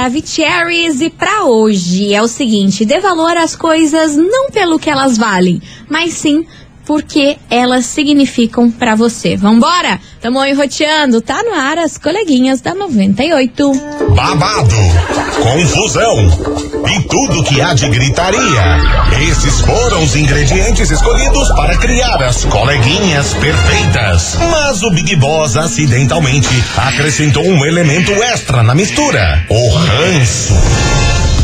Maravicheries e pra hoje é o seguinte: dê valor às coisas não pelo que elas valem, mas sim porque elas significam para você. Vambora? Tamo enroteando, tá no ar as coleguinhas da 98. Babado, confusão e tudo que há de gritaria. Esses foram os ingredientes escolhidos para criar as coleguinhas perfeitas. Mas o Big Boss acidentalmente acrescentou um elemento extra na mistura: o ranço.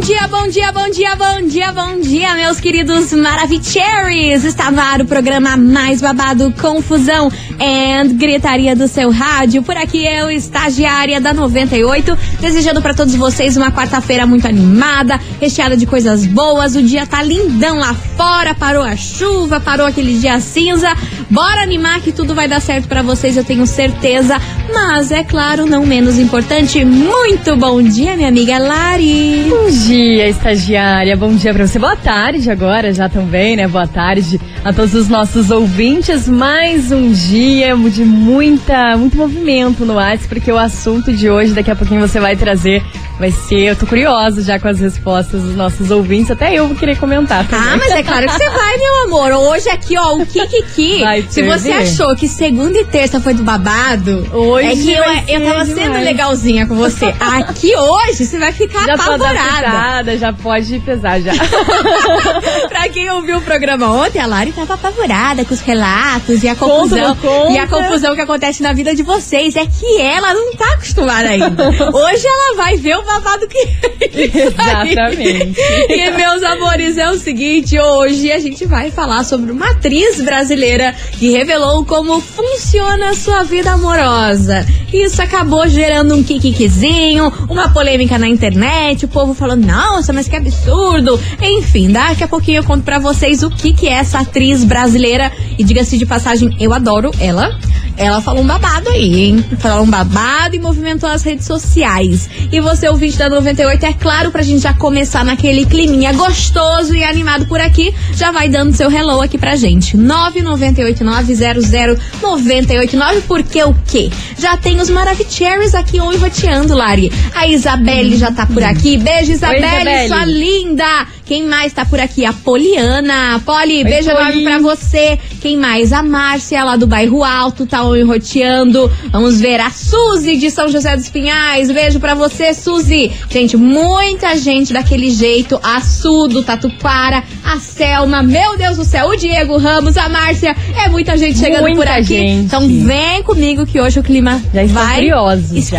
Bom dia, bom dia, bom dia, bom dia, bom dia, meus queridos Maravicheries! Está no ar o programa mais babado, confusão and gritaria do seu rádio. Por aqui eu, estagiária da 98, desejando para todos vocês uma quarta-feira muito animada, recheada de coisas boas. O dia tá lindão lá fora, parou a chuva, parou aquele dia cinza. Bora animar que tudo vai dar certo para vocês, eu tenho certeza. Mas é claro, não menos importante, muito bom dia, minha amiga Lari. Bom dia, estagiária. Bom dia pra você. Boa tarde agora já também, né? Boa tarde a todos os nossos ouvintes. Mais um dia de muita, muito movimento no WhatsApp, porque o assunto de hoje, daqui a pouquinho você vai trazer, vai ser. Eu tô curiosa já com as respostas dos nossos ouvintes. Até eu vou querer comentar também. Ah, mas é claro que você vai, meu amor. Hoje aqui, ó, o Kikiki. Vai Se você achou que segunda e terça foi do babado, Hoje é que eu, eu tava sendo demais. legalzinha com você. Aqui hoje você vai ficar já apavorada. pesada, já pode pesar já. pra quem ouviu o programa ontem, a Lari tava apavorada com os relatos e a confusão. conta. E a confusão que acontece na vida de vocês. É que ela não tá acostumada ainda. Hoje ela vai ver o babado que. Exatamente. E, meus amores, é o seguinte: hoje a gente vai falar sobre uma atriz brasileira que revelou como funciona a sua vida amorosa. Isso acabou gerando um kikikzinho, uma polêmica na internet, o povo falando, nossa, mas que absurdo. Enfim, daqui a pouquinho eu conto pra vocês o que, que é essa atriz brasileira. E diga-se de passagem, eu adoro ela. Ela falou um babado aí, hein? Falou um babado e movimentou as redes sociais. E você, ouvinte da 98, é claro, pra gente já começar naquele climinha gostoso e animado por aqui, já vai dando seu hello aqui pra gente. 998900989, porque o quê? Já tem os Maravicheries aqui roteando, Lari. A Isabelle já tá por aqui. Beijo, Isabelle, Isabelle. sua linda! Quem mais tá por aqui? A Poliana. Poli, beijo Poli. enorme pra você. Quem mais? A Márcia, lá do bairro Alto, tá enroteando. Vamos ver a Suzy de São José dos Pinhais. Beijo pra você, Suzy. Gente, muita gente daquele jeito. A Su do Tatuquara, a Selma, meu Deus do céu, o Diego Ramos, a Márcia. É muita gente chegando por Muita aqui. gente. Então vem comigo que hoje o clima Já vai curiosos, já.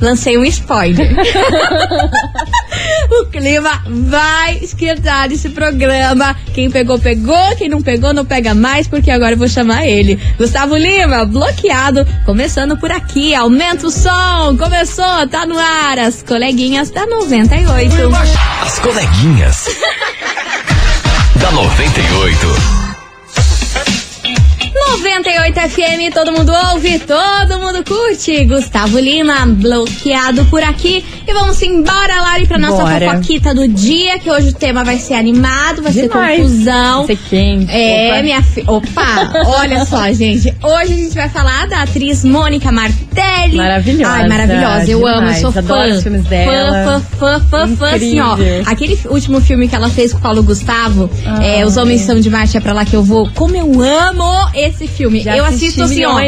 Lancei um spoiler. o clima vai esquentar esse programa. Quem pegou, pegou. Quem não pegou, não pega mais, porque agora eu vou chamar ele. Gustavo Lima, bloqueado. Começando por aqui. Aumenta o som. Começou, tá no ar. As coleguinhas da 98. As coleguinhas. da 98. 98 FM, todo mundo ouve, todo mundo curte. Gustavo Lima, bloqueado por aqui. E vamos embora, Lari, pra nossa Bora. fofoquita do dia, que hoje o tema vai ser animado, vai Demais. ser confusão. Vai ser quente. É, Opa. minha filha. Opa, olha só, gente. Hoje a gente vai falar da atriz Mônica Martelli. Maravilhosa, Ai, maravilhosa. Eu amo, eu demais. sou fã. Adoro os filmes Fã, dela. fã, fã, fã, fã, assim, ó. Aquele último filme que ela fez com o Paulo Gustavo, é, Os Homens São de Marte, é pra lá que eu vou. Como eu amo esse filme. Já eu assisto assim, ó,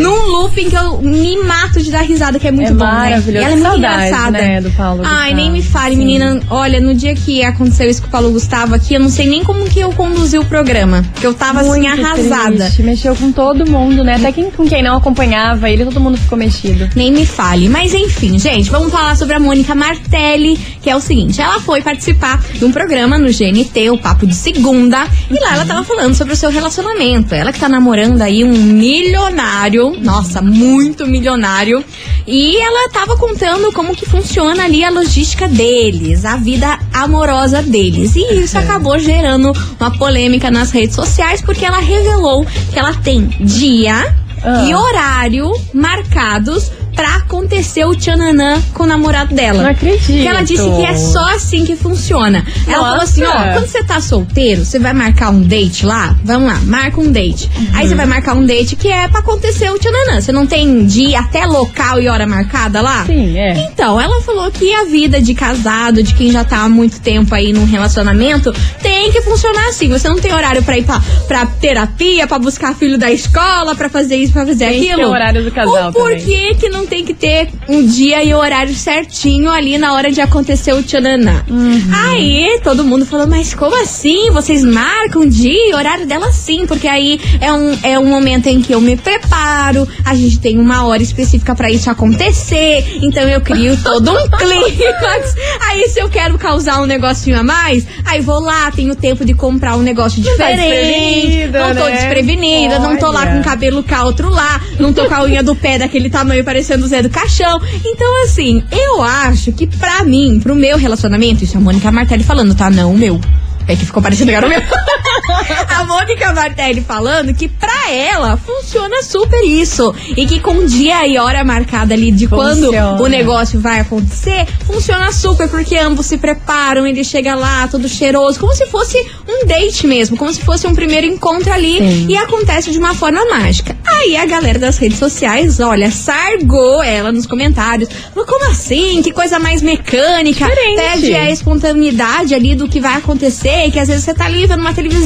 num looping que eu me mato de dar risada, que é muito É bom, maravilhoso. né? E ela é muito Saudade, engraçada. né, do Paulo Ai, Gustavo. nem me fale, Sim. menina. Olha, no dia que aconteceu isso com o Paulo Gustavo aqui, eu não sei nem como que eu conduzi o programa. Porque eu tava assim, Muito arrasada. triste. Mexeu com todo mundo, né? Até quem, com quem não acompanhava ele, todo mundo ficou mexido. Nem me fale. Mas enfim, gente, vamos falar sobre a Mônica Martelli, que é o seguinte: ela foi participar de um programa no GNT, o Papo de Segunda, e lá ela tava falando sobre o seu relacionamento. Ela que tá namorando aí um milionário, nossa, muito milionário, e ela tava contando como que funciona ali a logística deles, a vida amorosa deles. E isso acabou gerando uma polêmica nas redes sociais, porque ela revelou que ela tem dia Ah. e horário marcados pra acontecer o tchananã com o namorado dela. Não acredito. Que ela disse que é só assim que funciona. Ela falou assim, ó, Nossa. quando você tá solteiro, você vai marcar um date lá, vamos lá, marca um date. Aí você vai marcar um date que é pra acontecer o tchananã. Você não tem dia até local e hora marcada lá? Sim, é. Então, ela falou que a vida de casado, de quem já tá há muito tempo aí num relacionamento, tem que funcionar assim. Você não tem horário pra ir pra, pra terapia, pra buscar filho da escola, pra fazer isso, pra fazer Tem aquilo. o horário do casal Ou por que que não tem que ter um dia e horário certinho ali na hora de acontecer o tchananã? Uhum. Aí todo mundo falou, mas como assim? Vocês marcam dia e horário dela sim, porque aí é um, é um momento em que eu me preparo, a gente tem uma hora específica pra isso acontecer, então eu crio todo um clímax. Aí se eu quero causar um negocinho a mais, aí vou lá, tenho tempo de comprar um negócio tá diferente. Não tô né? desprevenida, não tô lá Olha. com o cabelo caltro lá, não tô com a unha do pé daquele tamanho parecendo o Zé do Caixão. Então, assim, eu acho que pra mim, pro meu relacionamento, isso é a Mônica Martelli falando, tá? Não o meu. É que ficou parecendo que era o meu. a Mônica Martelli falando que pra ela funciona super isso. E que com dia e hora marcada ali de quando Funciona. o negócio vai acontecer, funciona super, porque ambos se preparam, ele chega lá todo cheiroso, como se fosse um date mesmo, como se fosse um primeiro encontro ali Sim. e acontece de uma forma mágica. Aí a galera das redes sociais, olha, sargou ela nos comentários. Falou, como assim? Que coisa mais mecânica. Diferente. Perde a espontaneidade ali do que vai acontecer, que às vezes você tá ali vendo uma televisão,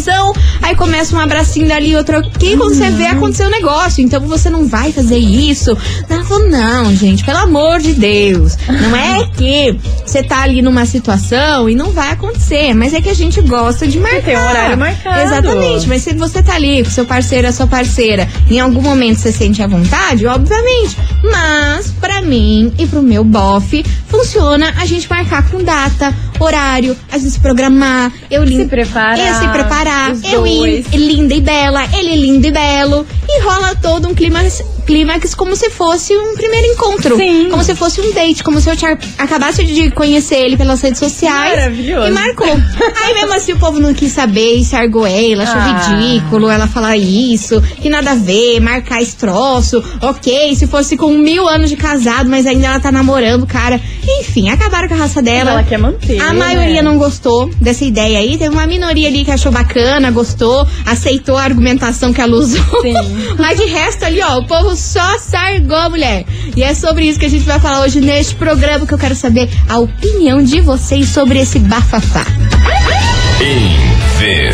aí começa um abracinho dali, outro aqui, quando você vê acontecer o negócio. Então você não vai fazer isso. Ela falou, não, gente, pelo amor de Deus. Não é que você tá ali numa situação e não vai acontecer, mas é que a gente gosta de marcar. tem um horário marcado. Exatamente, mas se você tá ali com seu parceiro, a sua parceira, em algum momento você sente à vontade, obviamente. Mas, pra mim e pro meu bofe, funciona a gente marcar com data, horário, a gente se programar, eu Se preparar, Eu se preparar, eu ir linda e bela, ele lindo e belo. E rola todo um clímax, clímax como se fosse um primeiro encontro. Sim. Como se fosse um date, como se eu tinha- acabasse de conhecer ele pelas redes sociais. Maravilhoso. E marcou. Aí mesmo assim o povo não quis saber e se argou ela, achou Ah. ridículo ela falar isso, que nada a ver, marcar esse troço. Ok, se fosse com mil anos de casado, mas ainda ela tá namorando o cara. Enfim, acabaram com a raça dela. Ela quer manter, A maioria né? não gostou dessa ideia aí. Teve uma minoria ali que achou bacana, gostou, aceitou a argumentação que ela usou. Sim. Mas de resto ali, ó, o povo só sargou mulher. E é sobre isso que a gente vai falar hoje neste programa que eu quero saber a opinião de vocês sobre esse bafafá.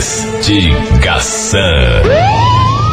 Investigação.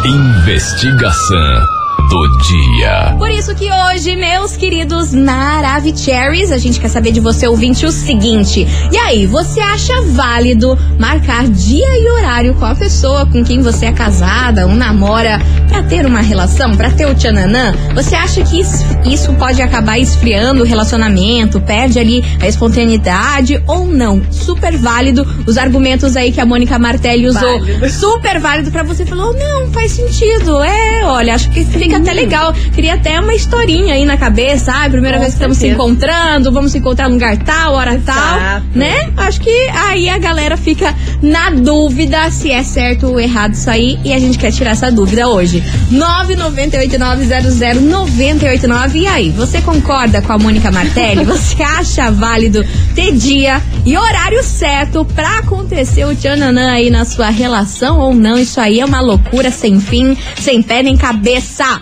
Investigação do dia. Por isso que hoje, meus queridos Maravicheries, a gente quer saber de você, ouvinte, o seguinte. E aí, você acha válido marcar dia e horário com a pessoa com quem você é casada ou namora pra ter uma relação, pra ter o tchananã? Você acha que is- isso pode acabar esfriando o relacionamento, perde ali a espontaneidade ou não? Super válido os argumentos aí que a Mônica Martelli usou. Válido. Super válido pra você. Falou, não, faz sentido. É, olha, acho que fica até legal. Queria até uma historinha aí na cabeça. Ah, primeira Com vez que estamos se certeza. encontrando, vamos se encontrar num lugar tal, hora tal, Exato. né? Acho que aí a galera fica na dúvida se é certo ou errado isso aí e a gente quer tirar essa dúvida hoje. 998900989 e aí, você concorda com a Mônica Martelli? Você acha válido ter dia e horário certo pra acontecer o tchananã aí na sua relação ou não? Isso aí é uma loucura sem fim, sem pé nem cabeça.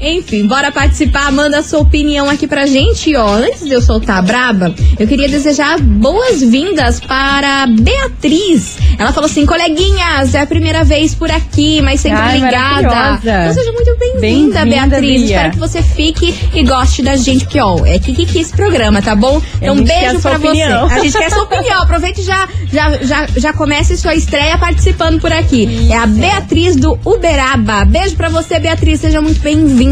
Enfim, bora participar, manda a sua opinião aqui pra gente. Ó, antes de eu soltar a braba, eu queria desejar boas-vindas para Beatriz. Ela falou assim: coleguinhas, é a primeira vez por aqui, mas sempre Ai, ligada. Então seja muito bem-vinda, Bem-vinda, Beatriz. Bia. Espero que você fique e goste da gente, porque, ó, é Kiki esse programa, tá bom? Então, quer beijo pra opinião. você. A gente quer sua opinião. Aproveite e já, já, já, já comece sua estreia participando por aqui. É a Beatriz do Uberaba. Beijo pra você, Beatriz. Seja muito bem-vinda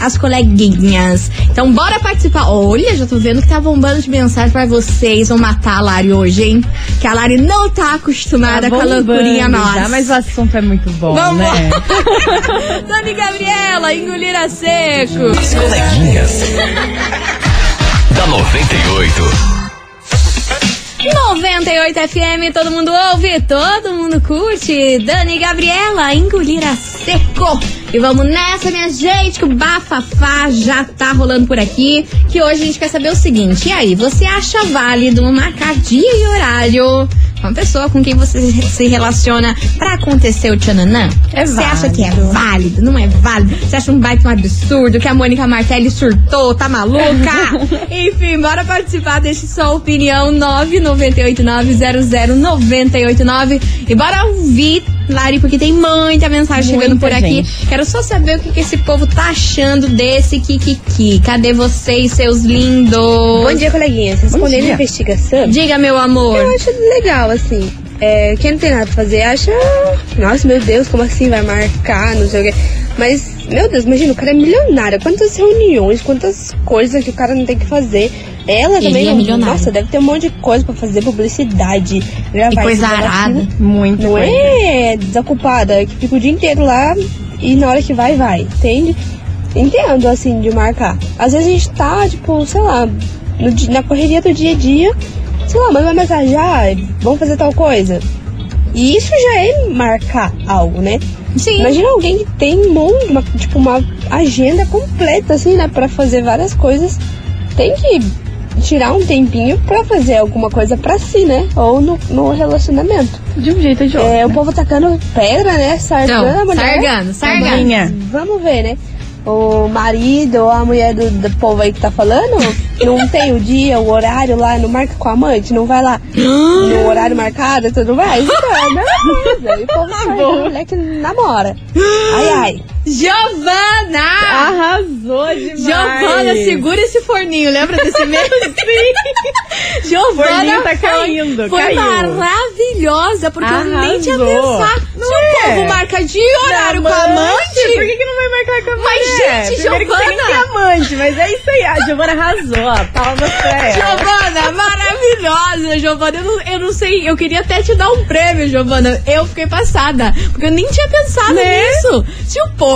às coleguinhas. Então, bora participar. Olha, já tô vendo que tá bombando de mensagem pra vocês. Vão matar a Lari hoje, hein? Que a Lari não tá acostumada com a bombando loucurinha já, nossa. Mas o assunto é muito bom, Vamos né? Dani Gabriela, engolir a seco. As coleguinhas. da 98. 98 FM, todo mundo ouve, todo mundo curte. Dani Gabriela, engolir a seco. E vamos nessa, minha gente, que o bafafá já tá rolando por aqui. Que hoje a gente quer saber o seguinte: e aí, você acha válido marcar dia e horário com a pessoa com quem você se relaciona pra acontecer o tchananã? É Você acha que é válido. válido? Não é válido? Você acha um baita um absurdo que a Mônica Martelli surtou? Tá maluca? Enfim, bora participar, deixe sua opinião 998900989 e bora ouvir, Lari, porque tem muita mensagem chegando Muita por aqui. gente. Quero só saber o que, que esse povo tá achando desse Kikiki. Cadê vocês, seus lindos? Bom dia, coleguinhas. Respondendo dia. a investigação, Diga, meu amor. eu acho legal, assim. É, quem não tem nada pra fazer acha. Nossa, meu Deus, como assim vai marcar, não sei o quê. Mas, meu Deus, imagina, o cara é milionário. Quantas reuniões, quantas coisas que o cara não tem que fazer. Ela Ele também. é milionário. Nossa, deve ter um monte de coisa pra fazer, publicidade, gravar E coisa arada. aquilo. Muito Não coisa. é desocupada, que fica o dia inteiro lá e na hora que vai, vai, entende? Entendo, assim, de marcar. Às vezes a gente tá, tipo, sei lá, no na correria do dia a dia, sei lá, manda uma mensagem, ah, vamos fazer tal coisa. E isso já é marcar algo, né? Sim. Imagina alguém que tem um monte, uma, tipo, uma agenda completa, assim, né, pra fazer várias coisas. Tem que tirar um tempinho pra fazer alguma coisa pra si, né? Ou no, no relacionamento. De um jeito ou de outro. É, o né? povo tacando pedra, né? Sargando Então, a mulher. sargando, sargando. Maninha. Vamos ver, né? O marido ou a mulher do, do povo aí que tá falando não tem o dia, o horário lá, não marca com a amante, não vai lá no horário marcado, tu não vai? Então, é a mesma coisa. E o povo sargando a mulher que namora. Ai, ai. Giovana! Arrasou demais. Giovana, segura esse forninho, lembra desse meme? Sim. Giovana tá foi- caindo, foi caiu. maravilhosa, porque eu nem tinha Arrasou. pensado. Não Se o é? povo marca dia e horário com a amante, Por que, que não vai marcar com a Mas, mulher? gente, Primeiro que Giovana- tem amante, mas é isso aí. A Giovana arrasou. ó. Palmas pra ela. Giovana, maravilhosa, Giovana. Eu não, eu não sei, eu queria até te dar um prêmio, Giovana. Eu fiquei passada, porque eu nem tinha pensado Né? nisso. Se o povo.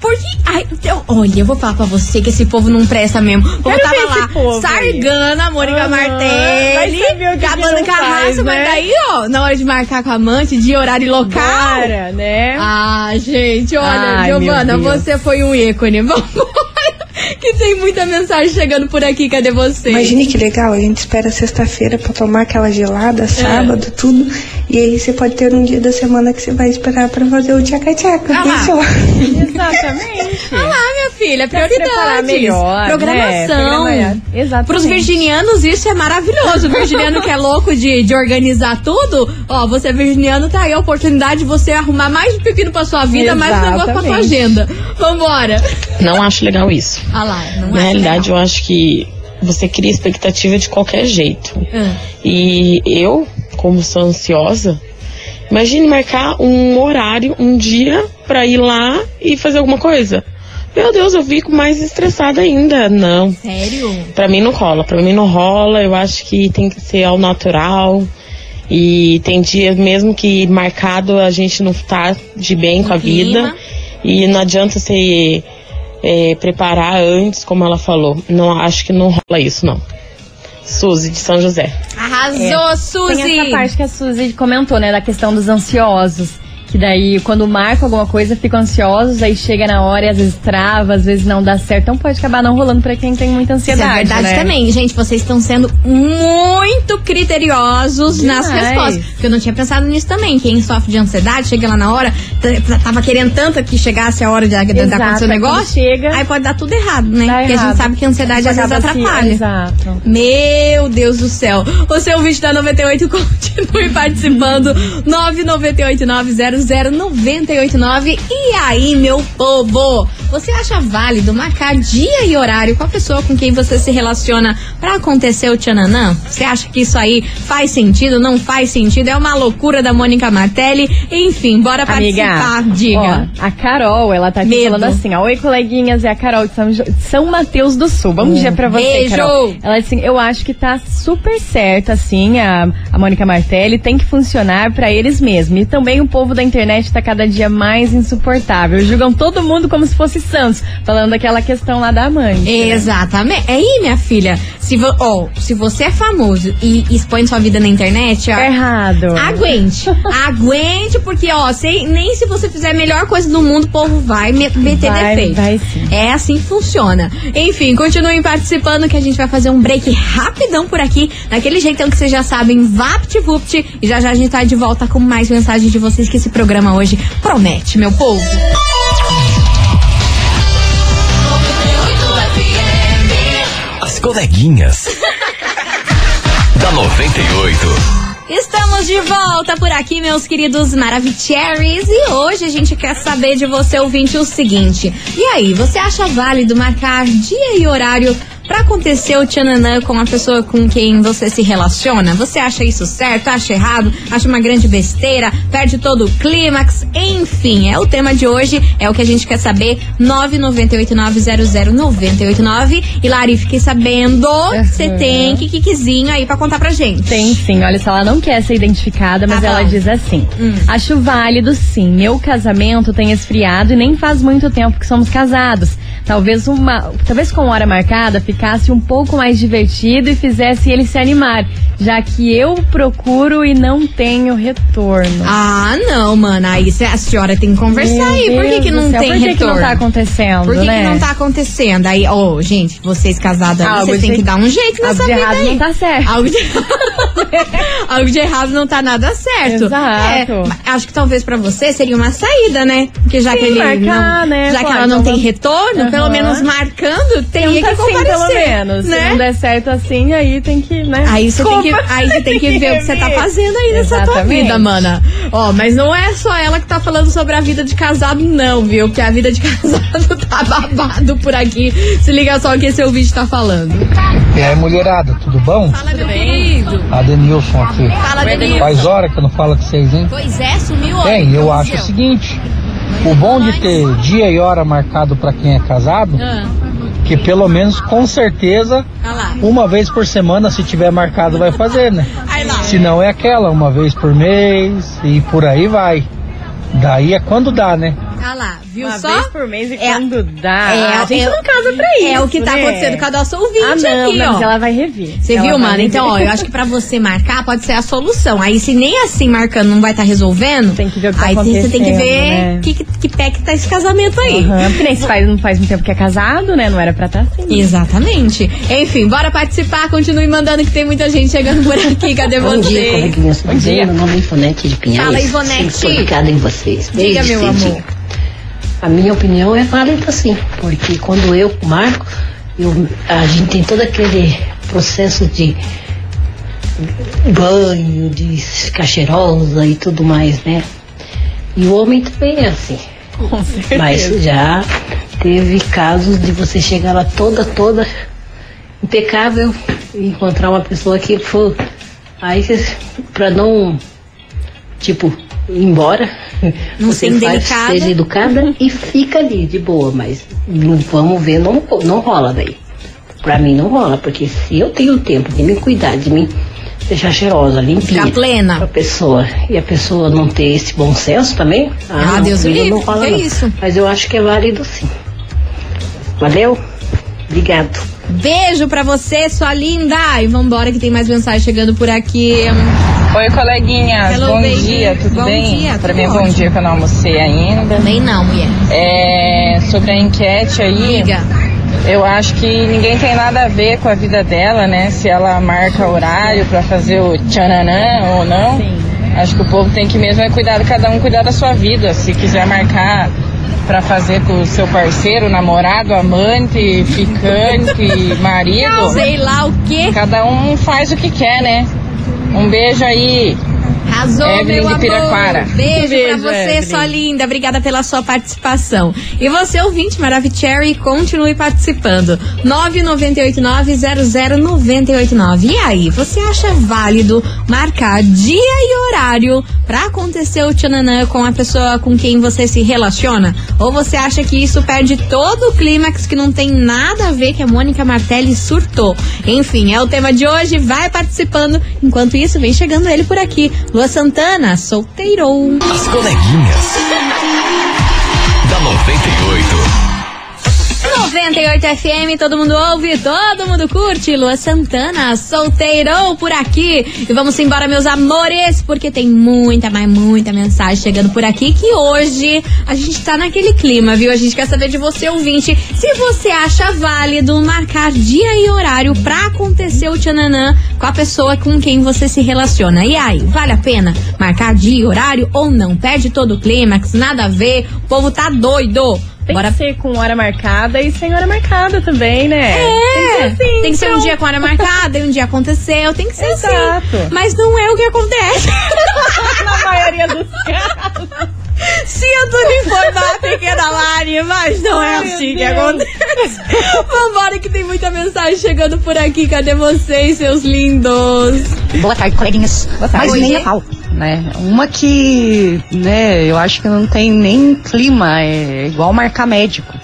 Porque. Ai, eu, olha, eu vou falar pra você que esse povo não presta mesmo. O povo Quero tava lá, povo aí. sargando a Mônica Aham. Martelli, acabando não com a faz, raça, mas né? daí, ó, na hora de marcar com a amante, de horário e local. Cara, né? Ah, gente, olha, Ai, Giovana, você foi um ícone. Vamos tem muita mensagem chegando por aqui. Cadê você? Imagine que legal, a gente espera sexta-feira pra tomar aquela gelada, sábado, tudo. E aí você pode ter um dia da semana que você vai esperar pra fazer o tchaca-tchaca. Ah lá. Exatamente. Ah lá, filha, prioridades. melhor, Programação. né? Exatamente. Pros virginianos, isso é maravilhoso. O virginiano que é louco de, de organizar tudo, ó, você é virginiano, tá aí a oportunidade de você arrumar mais um pepino pra sua vida, mais um negócio pra tua Exatamente. agenda. Vambora. Não acho legal isso. Ah lá, não Na realidade, eu acho que você cria expectativa de qualquer jeito. Ah. E eu, como sou ansiosa, imagine marcar um horário, um dia, pra ir lá e fazer alguma coisa. Meu Deus, eu fico mais estressada ainda. Não. Sério? Pra mim não rola. Pra mim não rola. Eu acho que tem que ser ao natural. E tem dias mesmo que marcado a gente não tá de bem com a vida. E não adianta você é, preparar antes, como ela falou. Não acho que não rola isso, não. Suzy de São José. Arrasou, Suzy! Tem essa parte que a Suzy comentou, né? Da questão dos ansiosos. Que daí, quando marca alguma coisa, ficam ansiosos, aí chega na hora e às vezes trava, às vezes não dá certo. Então pode acabar não rolando pra quem tem muita Isso ansiedade. é verdade né? também, gente. Vocês estão sendo muito criteriosos nas Demais. respostas. Porque eu não tinha pensado nisso também. Quem sofre de ansiedade, chega lá na hora, tava querendo tanto que chegasse a hora de, de, de Exato, acontecer o negócio. chega- aí pode dar tudo errado, né? Dá Porque a errado. gente sabe que a ansiedade às vezes atrapalha. Exato. Meu Deus do céu. O seu vídeo da 98 continue participando. 998900989. E aí, meu povo? Você acha válido marcar dia e horário com a pessoa com quem você se relaciona pra acontecer o tchananã? Você acha que isso aí faz sentido? Não faz sentido? É uma loucura da Mônica Martelli? Enfim, bora participar. Amiga, Diga. ó, a Carol, ela tá aqui Medo. falando assim, ó, oi coleguinhas, é a Carol de São, Jo- São Mateus do Sul. Bom dia pra você, Beijo. Carol. Ela disse assim, eu acho que tá super certo, assim, a, a Mônica Martelli tem que funcionar pra eles mesmos. E também o povo da internet tá cada dia mais insuportável. Julgam todo mundo como se fosse Santos, falando daquela questão lá da mãe. Exatamente. É aí, minha filha. Se, vo ó, se você é famoso e expõe sua vida na internet, ó, Tá errado. Aguente. Aguente, porque, ó, sem- nem se você fizer a melhor coisa do mundo, o povo vai me- meter Vai, defeito. vai sim. É assim que funciona. Enfim, continuem participando que a gente vai fazer um break rapidão por aqui. Daquele jeitão que vocês já sabem, VaptVupt. E já já a gente tá de volta com mais mensagens de vocês que esse programa hoje promete, meu povo. As coleguinhas. da 98. Estamos de volta por aqui, meus queridos Maravicheries. E hoje a gente quer saber de você, ouvinte, o seguinte. E aí, você acha válido marcar dia e horário pra acontecer o tchananã com a pessoa com quem você se relaciona? Você acha isso certo? Acha errado? Acha uma grande besteira? Perde todo o clímax? Enfim, é o tema de hoje. É o que a gente quer saber. 998900989. E Lari, fiquei sabendo que você tem kikkizinho aí pra contar pra gente. Tem sim, olha só, ela não quer ser identificada, mas Tá ela diz assim: Hum. Acho válido sim. Meu casamento tem esfriado e nem faz muito tempo que somos casados. Talvez uma, talvez com hora marcada ficasse um pouco mais divertido e fizesse ele se animar, já que eu procuro e não tenho retorno. Ah, não, mano. Aí a senhora tem que conversar Meu aí. Por que, que não céu, tem Por que, que retorno? não tá acontecendo, Por que, né? que não tá acontecendo? Aí, ô, gente, vocês Algo vocês têm que dar um jeito nessa Algo de errado aí. não tá certo. Algo de... Algo de errado não tá nada certo. Exato. É, acho que talvez pra você seria uma saída, né? Porque já Sim, que ele marcar, não, né? já que ela não então tem retorno, pelo Aham. menos marcando, Tenta que assim, comparecer, pelo menos. Se né? não der certo assim, aí tem que, né? Aí você tem que, aí você tem que ver o que você tá fazendo aí nessa tua vida, mana. Ó, mas não é só ela que tá falando sobre a vida de casado, não, viu? Porque a vida de casado tá babado por aqui. Se liga só o que esse ouvinte tá falando. E aí, mulherada, tudo bom? Fala, meu querido. Adenilson aqui. Fala, Denilson. Faz hora que eu não falo com vocês, hein? Pois é, sumiu hoje. Bem, eu Como acho o seguinte: o bom de ter dia e hora marcado pra quem é casado, Ah, que pelo menos com certeza lá. uma vez por semana, se tiver marcado, vai fazer, né? Se não é aquela, uma vez por mês e por aí vai. Daí é quando dá, né? Olha lá, viu Uma só? vez por mês e É- quando dá. é- a gente é- não casa pra isso. É o que tá né? acontecendo com a nossa ouvinte Ah, não, aqui, mas ó. ela vai rever. Você viu, mano? rever. Então, ó, eu acho que pra você marcar pode ser a solução. Aí, se nem assim marcando não vai estar resolvendo, Tem que ver o que tá aí você tem que ver né? que, que, que pé que tá esse casamento aí. Aham, porque nem se faz, não faz muito tempo que é casado, né? Não era pra estar assim. Exatamente. Enfim, bora participar. Continue mandando que tem muita gente chegando por aqui. Cadê Bom dia, você? coleguinhas. Bom dia. Meu nome é Ivonete de Pinhais. Fala, Ivonete. Sempre em vocês. Diga, desde meu cedinho. amor. A minha opinião é válida sim, porque quando eu marco, eu, a gente tem todo aquele processo de banho, de ficar cheirosa e tudo mais, né? E o homem também é assim. Com certeza. Mas já teve casos de você chegar lá toda, toda impecável e encontrar uma pessoa que for. Aí pra não, tipo, ir embora, Não você ser faz, indelicada. seja educada e fica ali de boa, mas não vamos ver, não, não rola daí. Pra mim não rola, porque se eu tenho tempo de me cuidar, de me deixar cheirosa, limpinha. Ficar plena. Pra pessoa. E a pessoa não ter esse bom senso também. Ah, não, Deus me livre, não rola que não. isso? Mas eu acho que é válido sim. Valeu? Obrigado. Beijo pra você, sua linda. E vambora que tem mais mensagem chegando por aqui. Oi, coleguinhas. Hello, bom baby. dia, tudo Bom bem? dia, pra mim é bom dia que eu não almocei ainda. Também não, mulher. É, sobre a enquete aí, Liga. eu acho que ninguém tem nada a ver com a vida dela, né? Se ela marca horário pra fazer o tchananã ou não. Sim. Acho que o povo tem que mesmo é cuidar, cada um cuidar da sua vida. Se quiser marcar pra fazer com o seu parceiro, namorado, amante, ficante, marido, Sei lá o quê. cada um faz o que quer, né? Um beijo aí. Arrasou, Evelyn meu amor. Piraquara. Beijo, Beijo, pra você, Evelyn. sua linda. Obrigada pela sua participação. E você, ouvinte Maravicherry, continue participando. 998900989. E aí, você acha válido marcar dia e horário pra acontecer o tchananã com a pessoa com quem você se relaciona? Ou você acha que isso perde todo o clímax que não tem nada a ver que a Mônica Martelli surtou? Enfim, é o tema de hoje. Vai participando. Enquanto isso, vem chegando ele por aqui. Lua Santana, solteirou. As coleguinhas. da 98. 98 FM, todo mundo ouve, todo mundo curte. Lua Santana, solteirou por aqui. E vamos embora, meus amores, porque tem muita, mas muita mensagem chegando por aqui. Que hoje a gente tá naquele clima, viu? A gente quer saber de você, ouvinte, se você acha válido marcar dia e horário pra acontecer o tchananã com a pessoa com quem você se relaciona. E aí, vale a pena marcar dia e horário ou não? Perde todo o clímax, nada a ver, o povo tá doido. Tem Bora que ser com hora marcada e sem hora marcada também, né? É, Tem que ser, assim, tem que ser um então. dia com hora marcada e um dia aconteceu, tem que ser Exato. assim. Mas não é o que acontece. Na maioria dos casos. Sinto lhe informar, pequena Lari, mas não é assim que acontece. Vambora que tem muita mensagem chegando por aqui. Cadê vocês, seus lindos? Boa tarde, coleguinhas. Mas Oi. nem a pau, né? Uma que, né, eu acho que não tem nem clima, é igual marcar médico.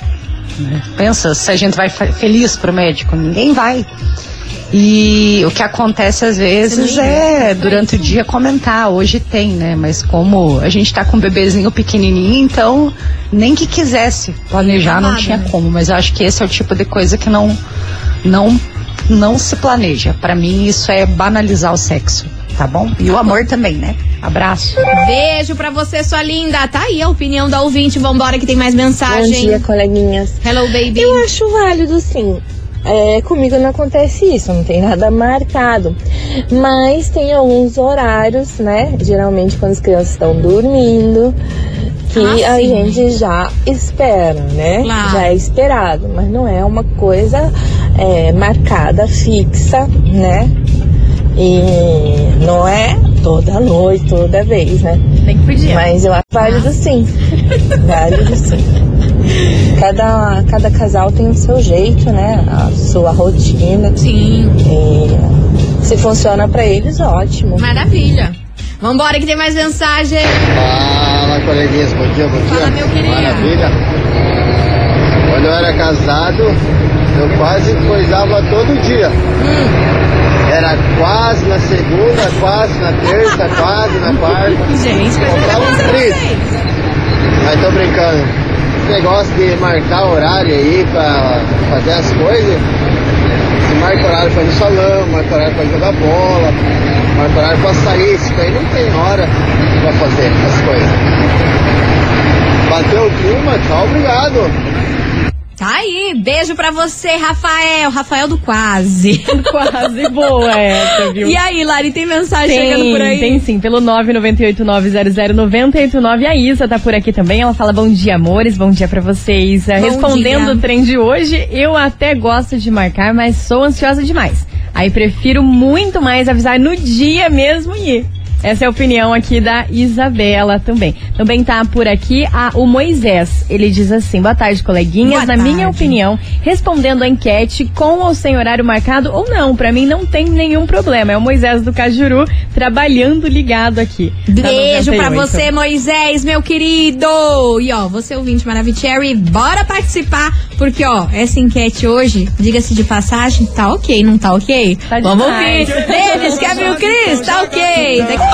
né? Pensa se a gente vai feliz pro médico, ninguém vai. E o que acontece às vezes é durante o dia comentar, hoje tem, né? Mas como a gente tá com um bebezinho pequenininho, então nem que quisesse planejar não tinha né? como. Mas eu acho que esse é o tipo de coisa que não não não se planeja. Pra mim isso é banalizar o sexo, tá bom? E o amor também, né? Abraço. Beijo pra você, sua linda. Tá aí a opinião da ouvinte. Vambora que tem mais Bom mensagem. dia, coleguinhas. Hello, baby. Eu acho válido, sim. É, comigo não acontece isso, não tem nada marcado. Mas tem alguns horários, né? Geralmente quando as crianças estão dormindo, que Ah, a gente já espera, né? Claro. Já é esperado, mas não é uma coisa é, marcada, fixa, né? E não é toda noite, toda vez, né? Tem que pedir. Mas eu acho válido sim. válido sim. Cada, cada casal tem o seu jeito, né? A sua rotina. Sim. E se funciona pra eles, ótimo. Maravilha. Vambora que tem mais mensagem. Fala, coleguinhas, bom dia, bom dia. Fala, meu querido. Maravilha. Quando eu era casado, eu quase coisava todo dia. Era quase na segunda, quase na terça, quase na quarta. Gente, um pra três. Mas tô brincando. Esse negócio de marcar horário aí pra fazer as coisas. Você marca horário pra ir no salão, marca horário pra jogar bola, marca horário pra sair. Isso aí não tem hora pra fazer as coisas. Bateu o clima, tchau, obrigado. Tá aí. Beijo pra você, Rafael. Rafael do Quase. Quase boa essa, viu? E aí, Lari, tem mensagem chegando por aí? Tem sim, pelo 998900989. A Isa tá por aqui também. Ela fala bom dia, amores. Bom dia pra vocês. Eh, Bom Respondendo dia. o trem de hoje, eu até gosto de marcar, mas sou ansiosa demais. Aí prefiro muito mais avisar no dia mesmo e ir. Essa é a opinião aqui da Isabela também. Também tá por aqui a, o Moisés. Ele diz assim: boa tarde, coleguinhas. Boa Na minha tarde. opinião, respondendo a enquete com ou sem horário marcado ou não, pra mim não tem nenhum problema. É o Moisés do Cajuru trabalhando ligado aqui. Tá Beijo pra 98. você, Moisés, meu querido! E ó, você ouvinte Maravicherry, bora participar, porque ó, essa enquete hoje, diga-se de passagem, tá ok, não tá ok? Tá Vamos demais. ouvir! Denis, Kevin e o Cris, tá ok! Daqui-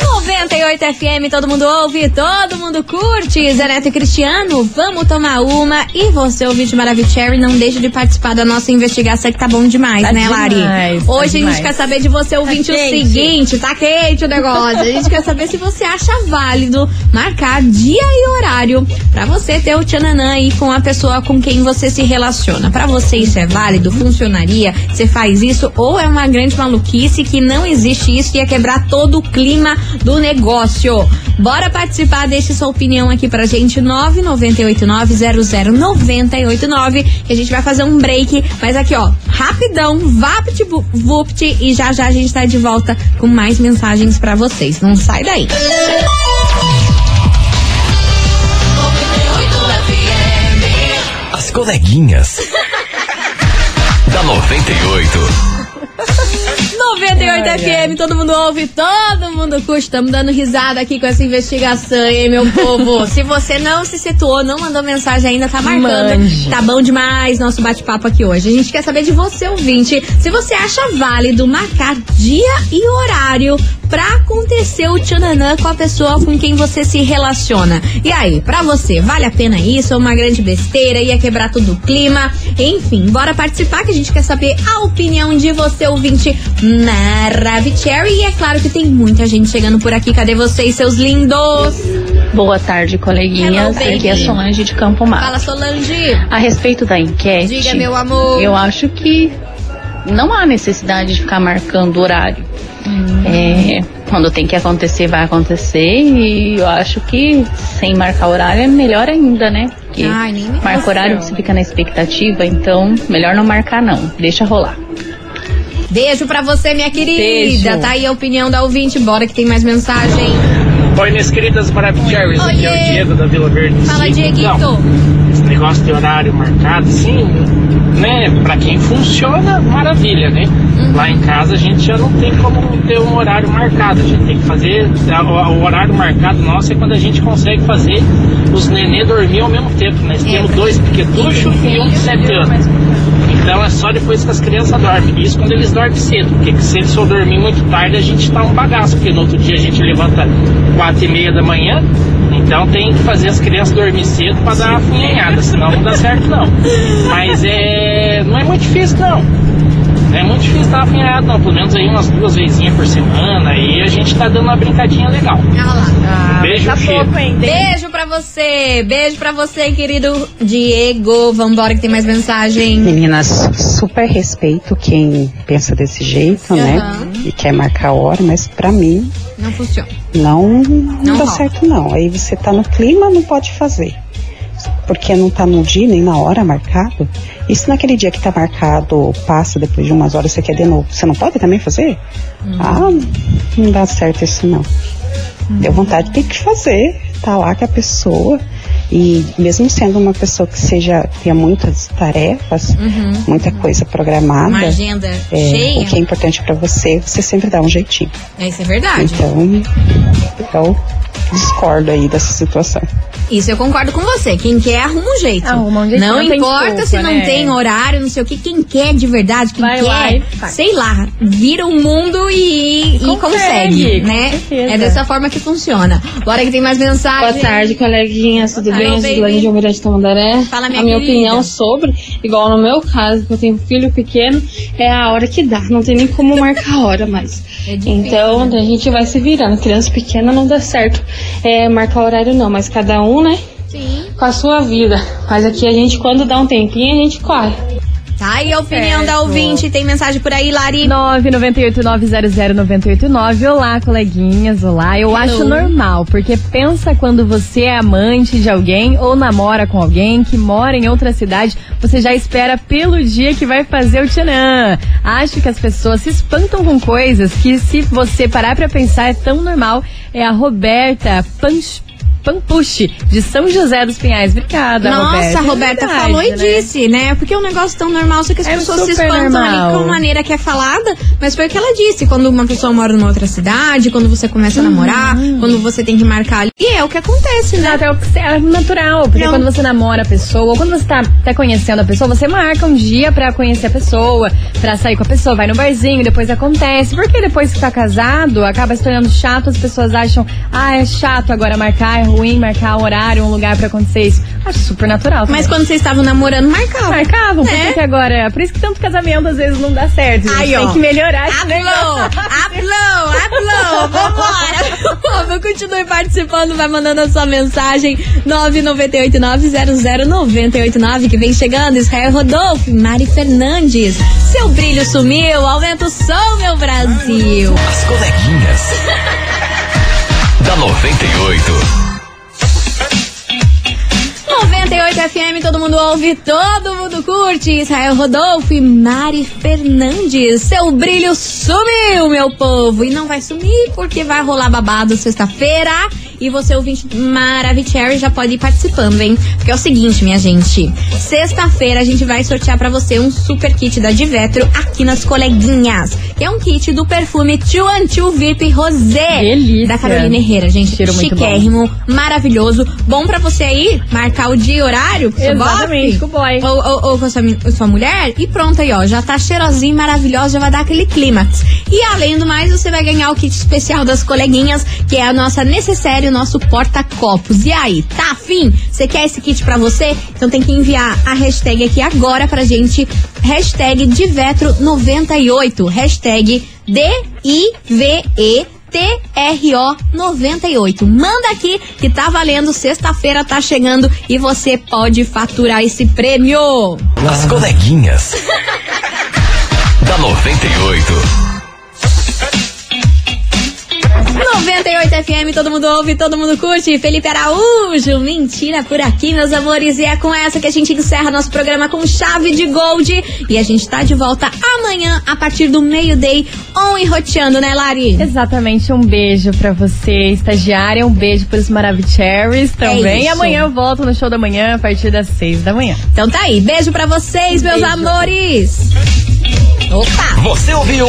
98 FM, todo mundo ouve, todo mundo curte. Zé Neto e Cristiano, vamos tomar uma. E você, ouvinte Maravicherry, não deixe de participar da nossa investigação, que tá bom demais, Tá né, Lari? demais, tá Hoje a demais. gente quer saber de você, ouvinte, o quente. seguinte: tá quente o negócio. A gente quer saber se você acha válido marcar dia e horário pra você ter o tchananã aí com a pessoa com quem você se relaciona. Pra você isso é válido? Funcionaria? Você faz isso? Ou é uma grande maluquice que não existe isso e ia quebrar todo o clima do negócio? Bora participar, deixe sua opinião aqui pra gente, 998900989, que a gente vai fazer um break, mas aqui ó, rapidão, vapt vupt e já já a gente tá de volta com mais mensagens pra vocês. Não sai daí. As coleguinhas. da 98. 98 FM, todo mundo ouve, todo mundo curte. Estamos dando risada aqui com essa investigação, hein, meu povo? se você não se situou, não mandou mensagem ainda, tá marcando. Mande. Tá bom demais nosso bate-papo aqui hoje. A gente quer saber de você, ouvinte, se você acha válido marcar dia e horário pra acontecer o tchananã com a pessoa com quem você se relaciona. E aí, pra você, vale a pena isso? É uma grande besteira? Ia quebrar todo o clima? Enfim, bora participar que a gente quer saber a opinião de você, ouvinte Maravicherry. E é claro que tem muita gente chegando por aqui. Cadê vocês, seus lindos? Boa tarde, coleguinhas. Hello. Aqui é Solange de Campo Mato. Fala, Solange. A respeito da enquete, Diga, meu amor. eu acho que não há necessidade de ficar marcando horário. Hum. É, quando tem que acontecer, vai acontecer. E eu acho que sem marcar horário é melhor ainda, né? Porque Ai, nem me marca horário você fica na expectativa, então melhor não marcar não. Deixa rolar. Beijo pra você, minha querida. Beijo. Tá aí a opinião da ouvinte. Bora que tem mais mensagem. Oi, minhas queridas Maravicheries, aqui é o Diego da Vila Verde. Fala, Dieguito. esse negócio de horário marcado, sim, né? Pra quem funciona, maravilha, né? Uhum. Lá em casa a gente já não tem como ter um horário marcado. A gente tem que fazer. O, horário marcado nosso é quando a gente consegue fazer os nenê dormir ao mesmo tempo. Nós temos dois pequetuchos e um de sete anos. Então é só depois que as crianças dormem. Isso quando eles dormem cedo, porque se eles for dormir muito tarde, a gente tá um bagaço, porque no outro dia a gente levanta quatro e meia da manhã. Então tem que fazer as crianças dormir cedo para dar uma funhanhada, senão não dá certo não. Mas é. não é muito difícil não. Não é muito difícil uma funhanhada não, pelo menos aí umas duas vezinhas por semana e a gente tá dando uma brincadinha legal. Beijo, cheiro. Beijo pra você. Beijo pra você, querido Diego. Vambora que tem mais mensagem. Meninas, super respeito quem pensa desse jeito, né? Aham. E quer marcar a hora, mas pra mim Não funciona. não, não, Não dá rola. certo não. Aí você tá no clima, não pode fazer. Porque não tá no dia nem na hora marcado. E se naquele dia que tá marcado passa depois de umas horas você quer de novo, você não pode também fazer? Ah, não dá certo isso não. Deu vontade, tem que fazer. Tá lá com a pessoa. E mesmo sendo uma pessoa que seja, tenha muitas tarefas, Uhum. muita coisa programada. Uma agenda é, cheia. O que é importante pra você, você sempre dá um jeitinho. Isso é verdade. Então, eu discordo aí dessa situação. Isso eu concordo com você. Quem quer arruma um jeito. Arruma um jeito, não, não importa desculpa, se não né? tem horário, não sei o que. Quem quer de verdade, quem Vai quer, e faz. sei lá, vira o mundo e, e Consegue, consegue, com né? certeza. É dessa forma que funciona. Bora que tem mais mensagem. Boa tarde, coleguinhas, tudo bem? baby. Silane de Almirante de Tamandaré. Fala, minha A minha querida. opinião sobre, igual no meu caso, que eu tenho filho pequeno, é a hora que dá. Não tem nem como marcar a hora mais. É difícil, então, a gente vai se virando. Criança pequena não dá certo é, marcar horário não, mas cada um, né? Sim. Com a sua vida. Mas aqui a gente, quando dá um tempinho, a gente corre. Tá aí a opinião da Certo. ouvinte. Tem mensagem por aí, Lari? 998-900-989. Olá, coleguinhas. Olá. Eu Hello. acho normal, porque pensa quando você é amante de alguém ou namora com alguém que mora em outra cidade, você já espera pelo dia que vai fazer o tchanã. Acho que as pessoas se espantam com coisas que, se você parar pra pensar, é tão normal. É a Roberta Panch. Pampuche, de São José dos Pinhais. Obrigada, Nossa, Roberta. a Roberta É verdade, falou e né? disse, né? Porque é um negócio tão normal, só que as É pessoas se espantam ali normal. com a maneira que é falada. Mas foi o que ela disse. Quando uma pessoa mora numa outra cidade, quando você começa a namorar, Uhum. quando você tem que marcar ali, é o que acontece, né? Exato, é o que- é natural, porque Não. quando você namora a pessoa, ou quando você tá, tá conhecendo a pessoa, você marca um dia pra conhecer a pessoa, pra sair com a pessoa, vai no barzinho, depois acontece. Porque depois que tá casado, acaba se tornando chato, as pessoas acham, ah, é chato agora marcar, é ruim marcar um horário, um lugar pra acontecer isso. Acho super natural. Mas quando vocês estavam namorando, marcavam. Marcavam, por É. que que agora? Por isso que tanto casamento às vezes não dá certo. gente. Aí, Tem ó. que melhorar esse negócio. Aplou, aplou, vambora. Povo, continue participando, vai mandando a sua mensagem 998900989 que vem chegando, Israel Rodolfo, Mari Fernandes. Seu brilho sumiu, aumenta o som, meu Brasil. As coleguinhas. da 98. FM, todo mundo ouve, todo mundo curte. Israel Rodolfo e Mari Fernandes. Seu brilho sumiu, meu povo. E não vai sumir porque vai rolar babado sexta-feira. E você, ouvinte Maravicherry, já pode ir participando, hein? Porque é o seguinte, minha gente. Sexta-feira a gente vai sortear pra você um super kit da Divetro aqui nas coleguinhas. Que é um kit do perfume Two VIP Rosé. Delícia. Da Carolina Herrera, gente. Cheiro muito bom. Chiquérrimo, maravilhoso. Bom pra você aí marcar o dia e horário. com seu Exatamente, o boy. Ou, ou, ou com a sua, sua mulher. E pronto aí, ó. Já tá cheirosinho, maravilhosa, já vai dar aquele clímax. E além do mais, você vai ganhar o kit especial das coleguinhas, que é a nossa necessário, o nosso porta-copos. E aí, tá afim? Você quer esse kit pra você? Então tem que enviar a hashtag aqui agora pra gente. Hashtag Divetro98. Hashtag D-I-V-E. TRO98. Manda aqui que tá valendo, sexta-feira tá chegando e você pode faturar esse prêmio. As coleguinhas. da 98. 98 FM, todo mundo ouve, todo mundo curte. Felipe Araújo, mentira por aqui, meus amores. E é com essa que a gente encerra nosso programa com chave de gold. E a gente tá de volta amanhã, a partir do meio-day, on e roteando, né, Lari? Exatamente, um beijo pra você, estagiária, um beijo pros Maravicheries também. É isso. e amanhã eu volto no show da manhã a partir das seis da manhã. Então tá aí, beijo pra vocês, meus Beijo. amores. Opa! Você ouviu?